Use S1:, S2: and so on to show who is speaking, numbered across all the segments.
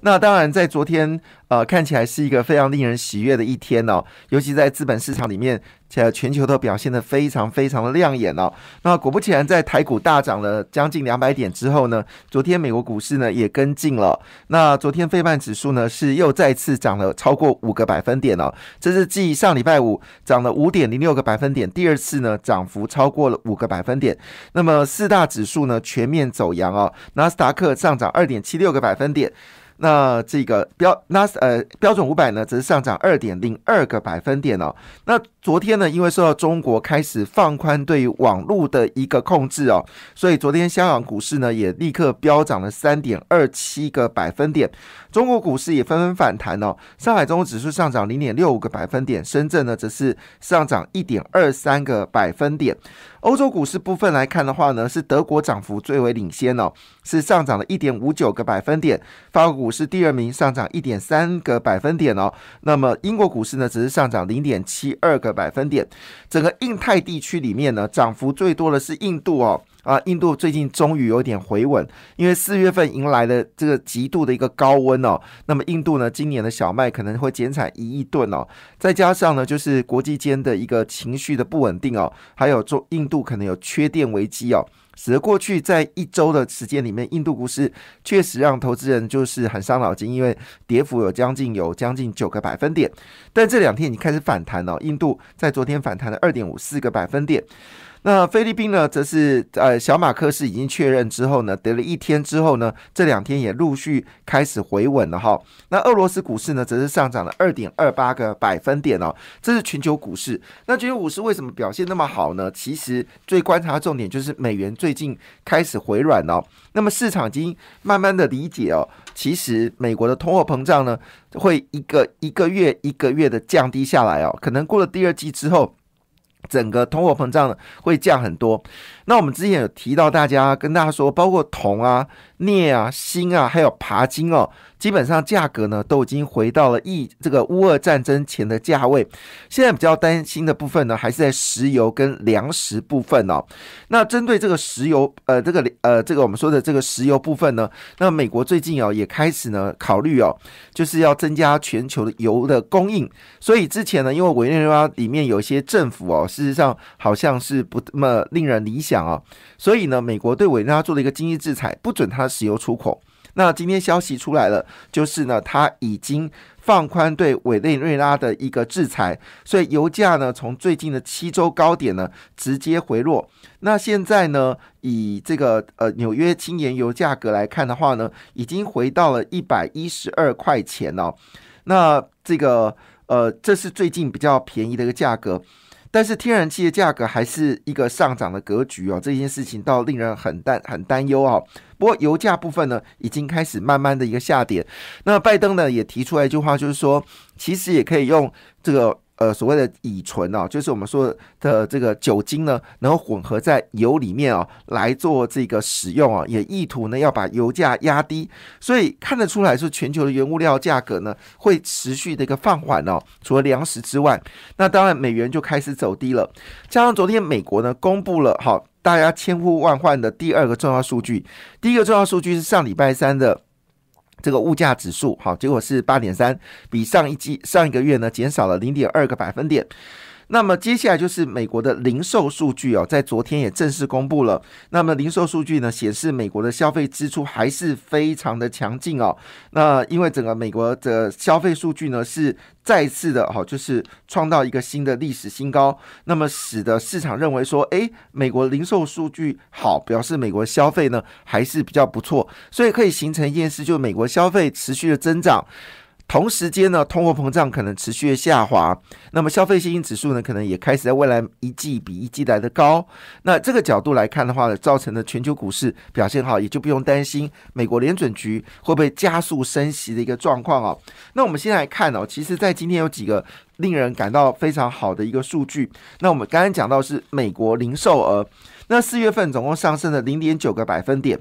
S1: 那当然，在昨天呃看起来是一个非常令人喜悦的一天哦，尤其在资本市场里面。且全球都表现得非常非常的亮眼哦。那果不其然，在台股大涨了将近两百点之后呢，昨天美国股市呢也跟进了。那昨天费曼指数呢是又再次涨了超过五个百分点哦，这是继上礼拜五涨了五点零六个百分点，第二次呢涨幅超过了五个百分点。那么四大指数呢全面走阳哦，纳斯达克上涨二点七六个百分点。那这个标那呃标准五百呢，则是上涨二点零二个百分点哦。那昨天呢，因为受到中国开始放宽对于网络的一个控制哦，所以昨天香港股市呢也立刻飙涨了三点二七个百分点。中国股市也纷纷反弹哦，上海综合指数上涨零点六五个百分点，深圳呢则是上涨一点二三个百分点。欧洲股市部分来看的话呢，是德国涨幅最为领先哦，是上涨了一点五九个百分点。法国股市第二名，上涨一点三个百分点哦。那么英国股市呢，只是上涨零点七二个百分点。整个印太地区里面呢，涨幅最多的是印度哦。啊，印度最近终于有点回稳，因为四月份迎来了这个极度的一个高温哦。那么印度呢，今年的小麦可能会减产一亿吨哦。再加上呢，就是国际间的一个情绪的不稳定哦，还有中印度可能有缺电危机哦，使得过去在一周的时间里面，印度股市确实让投资人就是很伤脑筋，因为跌幅有将近有将近九个百分点。但这两天已经开始反弹了，印度在昨天反弹了二点五四个百分点。那菲律宾呢，则是呃小马克是已经确认之后呢，得了一天之后呢，这两天也陆续开始回稳了哈。那俄罗斯股市呢，则是上涨了二点二八个百分点哦，这是全球股市。那全球股市为什么表现那么好呢？其实最观察重点就是美元最近开始回软哦。那么市场已经慢慢的理解哦，其实美国的通货膨胀呢，会一个一个月一个月的降低下来哦，可能过了第二季之后。整个通货膨胀会降很多。那我们之前有提到，大家跟大家说，包括铜啊、镍啊、锌啊，还有钯金哦。基本上价格呢都已经回到了一这个乌俄战争前的价位。现在比较担心的部分呢，还是在石油跟粮食部分哦。那针对这个石油，呃，这个呃，这个我们说的这个石油部分呢，那美国最近哦也开始呢考虑哦，就是要增加全球的油的供应。所以之前呢，因为委内瑞拉里面有一些政府哦，事实上好像是不那么令人理想哦，所以呢，美国对委内瑞拉做了一个经济制裁，不准他石油出口。那今天消息出来了，就是呢，他已经放宽对委内瑞拉的一个制裁，所以油价呢，从最近的七周高点呢，直接回落。那现在呢，以这个呃纽约轻盐油价格来看的话呢，已经回到了一百一十二块钱哦。那这个呃，这是最近比较便宜的一个价格。但是天然气的价格还是一个上涨的格局哦，这件事情倒令人很担很担忧啊。不过油价部分呢，已经开始慢慢的一个下跌。那拜登呢也提出来一句话，就是说，其实也可以用这个。呃，所谓的乙醇哦，就是我们说的这个酒精呢，能够混合在油里面哦，来做这个使用啊，也意图呢要把油价压低，所以看得出来是全球的原物料价格呢会持续的一个放缓哦。除了粮食之外，那当然美元就开始走低了。加上昨天美国呢公布了好大家千呼万唤的第二个重要数据，第一个重要数据是上礼拜三的。这个物价指数好，结果是八点三，比上一季上一个月呢减少了零点二个百分点。那么接下来就是美国的零售数据哦，在昨天也正式公布了。那么零售数据呢显示，美国的消费支出还是非常的强劲哦。那因为整个美国的消费数据呢是再次的哈，就是创造一个新的历史新高。那么使得市场认为说，诶，美国零售数据好，表示美国消费呢还是比较不错，所以可以形成一件事，就是美国消费持续的增长。同时间呢，通货膨胀可能持续的下滑，那么消费信心指数呢，可能也开始在未来一季比一季来的高。那这个角度来看的话呢，造成的全球股市表现好，也就不用担心美国联准局会不会加速升息的一个状况啊。那我们先来看哦，其实，在今天有几个令人感到非常好的一个数据。那我们刚刚讲到是美国零售额，那四月份总共上升了零点九个百分点。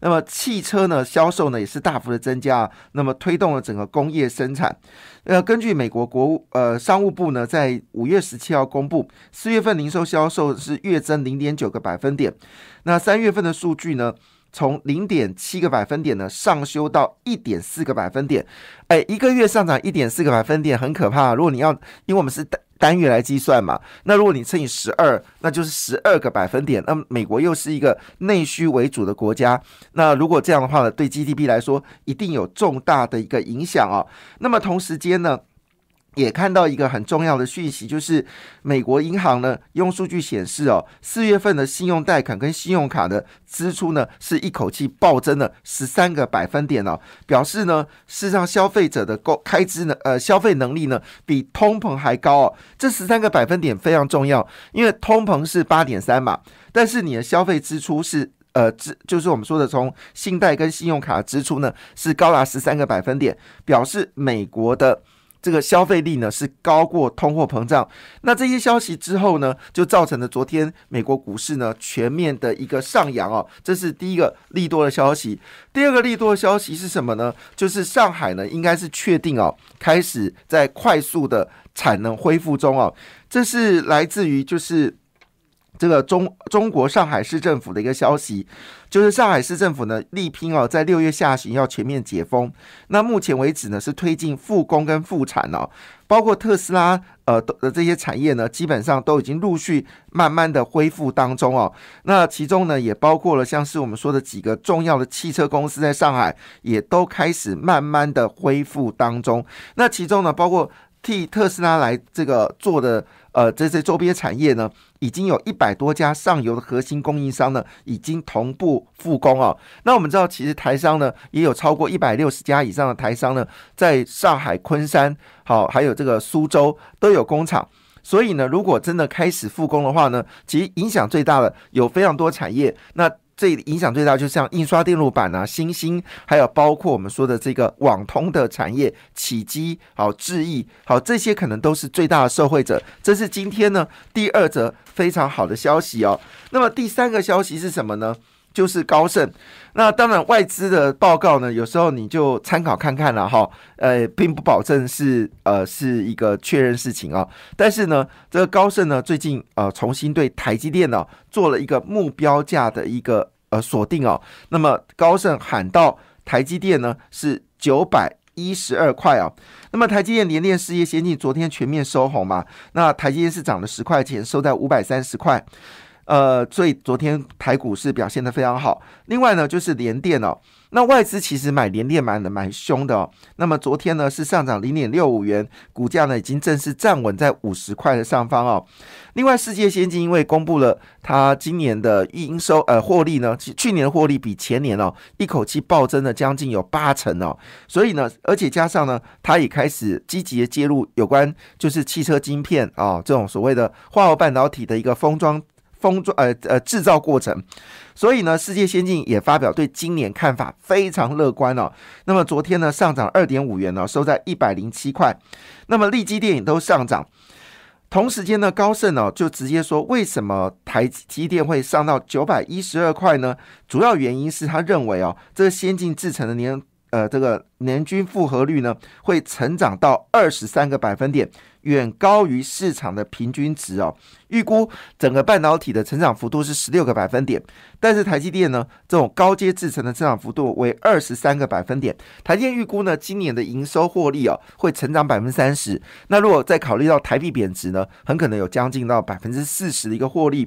S1: 那么汽车呢销售呢也是大幅的增加，那么推动了整个工业生产。呃，根据美国国务呃商务部呢在五月十七号公布，四月份零售销售是月增零点九个百分点。那三月份的数据呢？从零点七个百分点呢上修到一点四个百分点，哎，一个月上涨一点四个百分点很可怕。如果你要，因为我们是单单月来计算嘛，那如果你乘以十二，那就是十二个百分点。那美国又是一个内需为主的国家，那如果这样的话呢，对 GDP 来说一定有重大的一个影响啊。那么同时间呢？也看到一个很重要的讯息，就是美国银行呢用数据显示哦，四月份的信用贷款跟信用卡的支出呢是一口气暴增了十三个百分点哦，表示呢事实上消费者的购开支呢呃消费能力呢比通膨还高哦，这十三个百分点非常重要，因为通膨是八点三嘛，但是你的消费支出是呃支就是我们说的从信贷跟信用卡支出呢是高达十三个百分点，表示美国的。这个消费力呢是高过通货膨胀，那这些消息之后呢，就造成了昨天美国股市呢全面的一个上扬哦，这是第一个利多的消息。第二个利多的消息是什么呢？就是上海呢应该是确定哦，开始在快速的产能恢复中哦，这是来自于就是。这个中中国上海市政府的一个消息，就是上海市政府呢力拼哦，在六月下旬要全面解封。那目前为止呢，是推进复工跟复产哦，包括特斯拉呃的这些产业呢，基本上都已经陆续慢慢的恢复当中哦。那其中呢，也包括了像是我们说的几个重要的汽车公司在上海也都开始慢慢的恢复当中。那其中呢，包括替特斯拉来这个做的。呃，这些周边产业呢，已经有一百多家上游的核心供应商呢，已经同步复工哦。那我们知道，其实台商呢，也有超过一百六十家以上的台商呢，在上海、昆山，好，还有这个苏州都有工厂。所以呢，如果真的开始复工的话呢，其实影响最大的有非常多产业。那这影响最大，就像印刷电路板啊、新兴，还有包括我们说的这个网通的产业，起机、好智易，好这些可能都是最大的受惠者。这是今天呢第二则非常好的消息哦。那么第三个消息是什么呢？就是高盛。那当然外资的报告呢，有时候你就参考看看了哈，呃，并不保证是呃是一个确认事情啊。但是呢，这个高盛呢最近呃重新对台积电呢做了一个目标价的一个呃锁定哦。那么高盛喊到台积电呢是九百一十二块啊。那么台积电联电事业先进昨天全面收红嘛？那台积电是涨了十块钱，收在五百三十块。呃，所以昨天台股是表现的非常好。另外呢，就是联电哦，那外资其实买联电买的蛮凶的哦。那么昨天呢是上涨零点六五元，股价呢已经正式站稳在五十块的上方哦。另外，世界先进因为公布了它今年的营收呃获利呢，去年的获利比前年哦一口气暴增了将近有八成哦。所以呢，而且加上呢，它也开始积极的介入有关就是汽车晶片啊这种所谓的化合半导体的一个封装。封装呃呃制造过程，所以呢，世界先进也发表对今年看法非常乐观哦。那么昨天呢，上涨二点五元呢，收在一百零七块。那么利基电影都上涨，同时间呢，高盛呢就直接说，为什么台积电会上到九百一十二块呢？主要原因是他认为哦，这个先进制成的年呃这个年均复合率呢，会成长到二十三个百分点。远高于市场的平均值哦，预估整个半导体的成长幅度是十六个百分点，但是台积电呢，这种高阶制成的增长幅度为二十三个百分点。台积电预估呢，今年的营收获利哦，会成长百分之三十。那如果再考虑到台币贬值呢，很可能有将近到百分之四十的一个获利。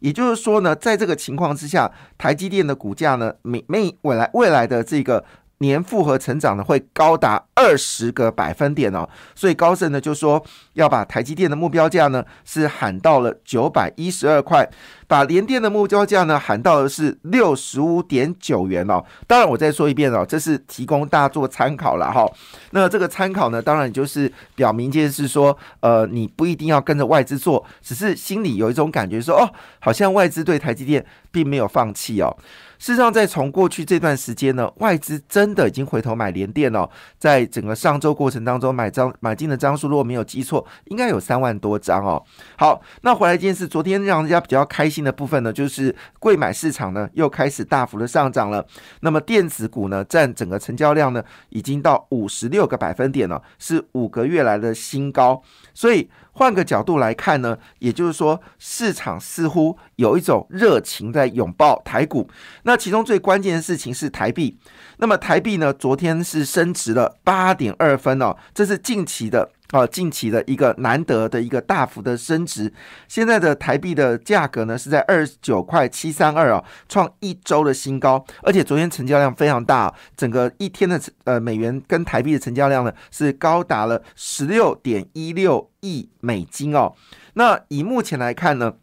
S1: 也就是说呢，在这个情况之下，台积电的股价呢，每每未来未来的这个。年复合成长呢会高达二十个百分点哦，所以高盛呢就说要把台积电的目标价呢是喊到了九百一十二块，把联电的目标价呢喊到的是六十五点九元哦。当然我再说一遍哦，这是提供大家做参考了哈。那这个参考呢，当然就是表明件事说，呃，你不一定要跟着外资做，只是心里有一种感觉说，哦，好像外资对台积电并没有放弃哦。事实上，在从过去这段时间呢，外资真的已经回头买联电了。在整个上周过程当中，买张买进的张数，如果没有记错，应该有三万多张哦。好，那回来一件事，昨天让人家比较开心的部分呢，就是贵买市场呢又开始大幅的上涨了。那么电子股呢，占整个成交量呢，已经到五十六个百分点了，是五个月来的新高。所以换个角度来看呢，也就是说，市场似乎有一种热情在拥抱台股。那其中最关键的事情是台币。那么台币呢，昨天是升值了八点二分哦，这是近期的啊，近期的一个难得的一个大幅的升值。现在的台币的价格呢是在二十九块七三二啊，创一周的新高。而且昨天成交量非常大，整个一天的呃美元跟台币的成交量呢是高达了十六点一六亿美金哦。那以目前来看呢？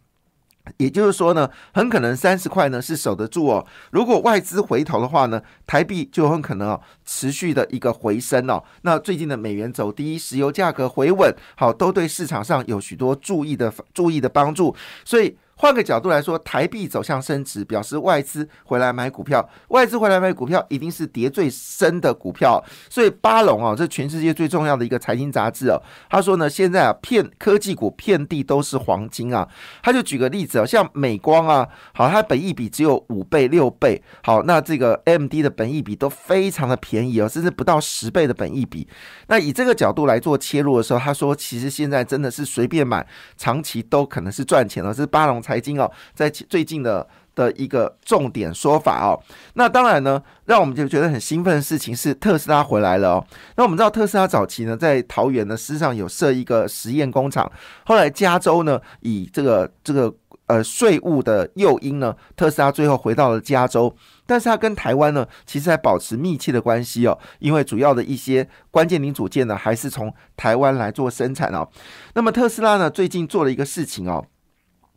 S1: 也就是说呢，很可能三十块呢是守得住哦。如果外资回头的话呢，台币就很可能哦持续的一个回升哦。那最近的美元走低，石油价格回稳，好，都对市场上有许多注意的注意的帮助，所以。换个角度来说，台币走向升值，表示外资回来买股票。外资回来买股票，一定是跌最深的股票。所以巴龙啊，这全世界最重要的一个财经杂志哦，他说呢，现在啊，遍科技股遍地都是黄金啊。他就举个例子啊，像美光啊，好，它本益比只有五倍六倍，好，那这个 M D 的本益比都非常的便宜哦，甚至不到十倍的本益比。那以这个角度来做切入的时候，他说，其实现在真的是随便买，长期都可能是赚钱了。这是巴龙。财经哦，在最近的的一个重点说法哦，那当然呢，让我们就觉得很兴奋的事情是特斯拉回来了哦。那我们知道特斯拉早期呢，在桃园呢，事实上有设一个实验工厂，后来加州呢，以这个这个呃税务的诱因呢，特斯拉最后回到了加州，但是它跟台湾呢，其实还保持密切的关系哦，因为主要的一些关键零组件呢，还是从台湾来做生产哦。那么特斯拉呢，最近做了一个事情哦。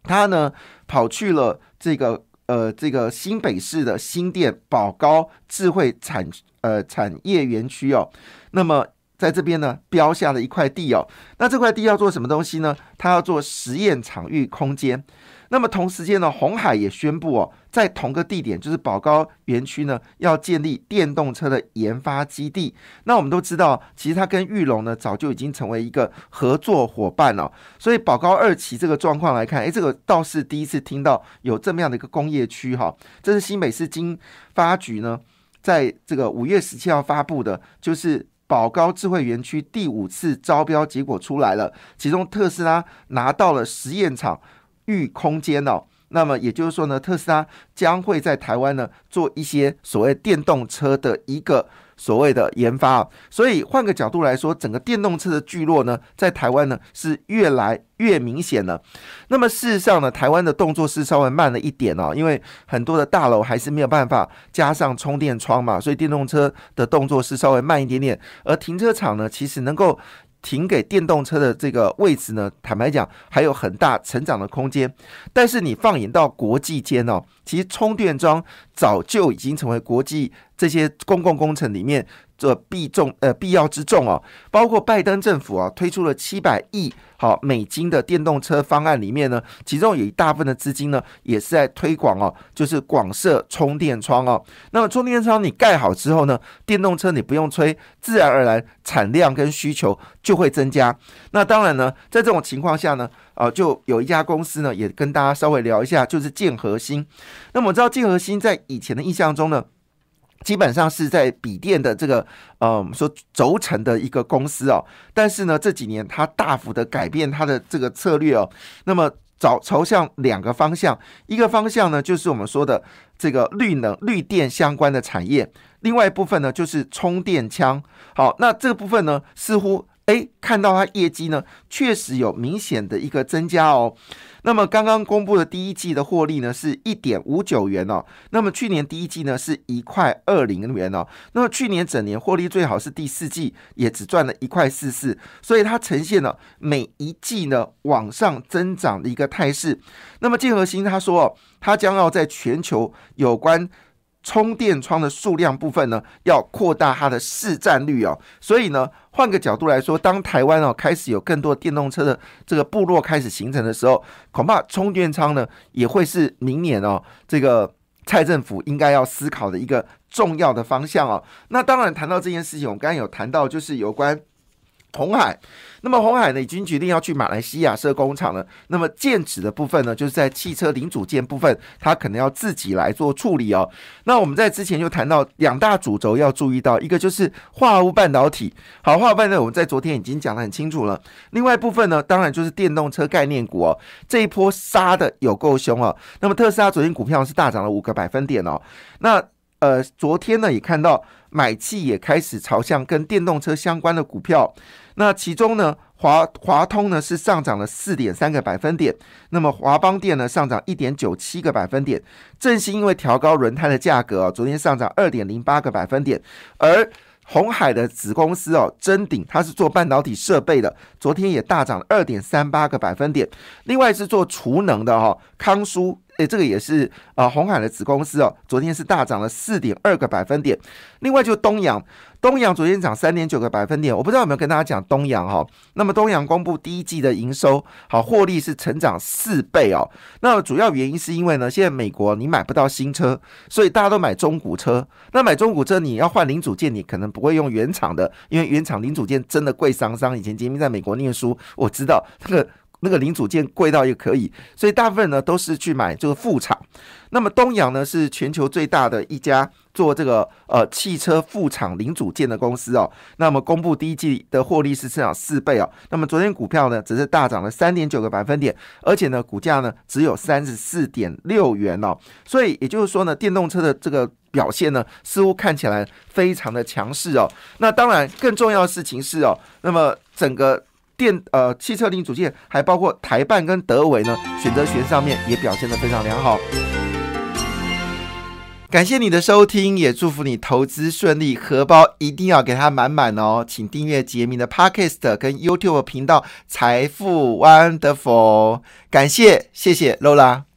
S1: 他呢跑去了这个呃这个新北市的新店宝高智慧产呃产业园区哦，那么在这边呢标下了一块地哦，那这块地要做什么东西呢？他要做实验场域空间。那么同时间呢，红海也宣布哦，在同个地点，就是宝高园区呢，要建立电动车的研发基地。那我们都知道，其实它跟玉龙呢，早就已经成为一个合作伙伴了。所以宝高二期这个状况来看，诶，这个倒是第一次听到有这么样的一个工业区哈。这是新北市经发局呢，在这个五月十七号发布的，就是宝高智慧园区第五次招标结果出来了，其中特斯拉拿到了实验场。域空间哦，那么也就是说呢，特斯拉将会在台湾呢做一些所谓电动车的一个所谓的研发所以换个角度来说，整个电动车的聚落呢，在台湾呢是越来越明显了。那么事实上呢，台湾的动作是稍微慢了一点哦，因为很多的大楼还是没有办法加上充电窗嘛，所以电动车的动作是稍微慢一点点。而停车场呢，其实能够。停给电动车的这个位置呢，坦白讲还有很大成长的空间。但是你放眼到国际间哦，其实充电桩早就已经成为国际这些公共工程里面。这必重呃必要之重哦，包括拜登政府啊推出了七百亿好美金的电动车方案里面呢，其中有一大部分的资金呢也是在推广哦，就是广设充电窗哦。那么充电窗你盖好之后呢，电动车你不用吹，自然而然产量跟需求就会增加。那当然呢，在这种情况下呢，啊就有一家公司呢也跟大家稍微聊一下，就是建核心。那么我知道建核心在以前的印象中呢。基本上是在笔电的这个呃，我们说轴承的一个公司哦，但是呢这几年它大幅的改变它的这个策略哦，那么找朝向两个方向，一个方向呢就是我们说的这个绿能绿电相关的产业，另外一部分呢就是充电枪。好，那这个部分呢似乎诶看到它业绩呢确实有明显的一个增加哦。那么刚刚公布的第一季的获利呢，是一点五九元哦。那么去年第一季呢，是一块二零元哦。那么去年整年获利最好是第四季，也只赚了一块四四，所以它呈现了每一季呢往上增长的一个态势。那么建和新他说，他将要在全球有关。充电窗的数量部分呢，要扩大它的市占率哦。所以呢，换个角度来说，当台湾哦开始有更多电动车的这个部落开始形成的时候，恐怕充电仓呢也会是明年哦这个蔡政府应该要思考的一个重要的方向哦。那当然谈到这件事情，我们刚刚有谈到就是有关。红海，那么红海呢已经决定要去马来西亚设工厂了。那么建址的部分呢，就是在汽车零组件部分，它可能要自己来做处理哦。那我们在之前就谈到两大主轴要注意到，一个就是化合物半导体。好，化合物半导体我们在昨天已经讲得很清楚了。另外一部分呢，当然就是电动车概念股哦。这一波杀的有够凶哦。那么特斯拉昨天股票是大涨了五个百分点哦。那呃，昨天呢也看到。买气也开始朝向跟电动车相关的股票，那其中呢，华华通呢是上涨了四点三个百分点，那么华邦电呢上涨一点九七个百分点，正是因为调高轮胎的价格，昨天上涨二点零八个百分点，而红海的子公司哦，臻鼎它是做半导体设备的，昨天也大涨了二点三八个百分点，另外是做储能的哈，康舒。诶，这个也是啊，红海的子公司哦，昨天是大涨了四点二个百分点。另外就东阳，东阳昨天涨三点九个百分点。我不知道有没有跟大家讲东阳哈。那么东阳公布第一季的营收，好获利是成长四倍哦。那主要原因是因为呢，现在美国你买不到新车，所以大家都买中古车。那买中古车你要换零组件，你可能不会用原厂的，因为原厂零组件真的贵桑桑。以前杰明在美国念书，我知道那个。那个零组件贵到也可以，所以大部分呢都是去买这个副厂。那么东阳呢是全球最大的一家做这个呃汽车副厂零组件的公司哦。那么公布第一季的获利是增长四倍哦。那么昨天股票呢只是大涨了三点九个百分点，而且呢股价呢只有三十四点六元哦。所以也就是说呢，电动车的这个表现呢似乎看起来非常的强势哦。那当然更重要的事情是哦，那么整个。电呃汽车零组件还包括台办跟德维呢，选择权上面也表现的非常良好。感谢你的收听，也祝福你投资顺利，荷包一定要给它满满哦。请订阅杰明的 Podcast 跟 YouTube 频道财富 Wonderful，感谢谢谢 Lola。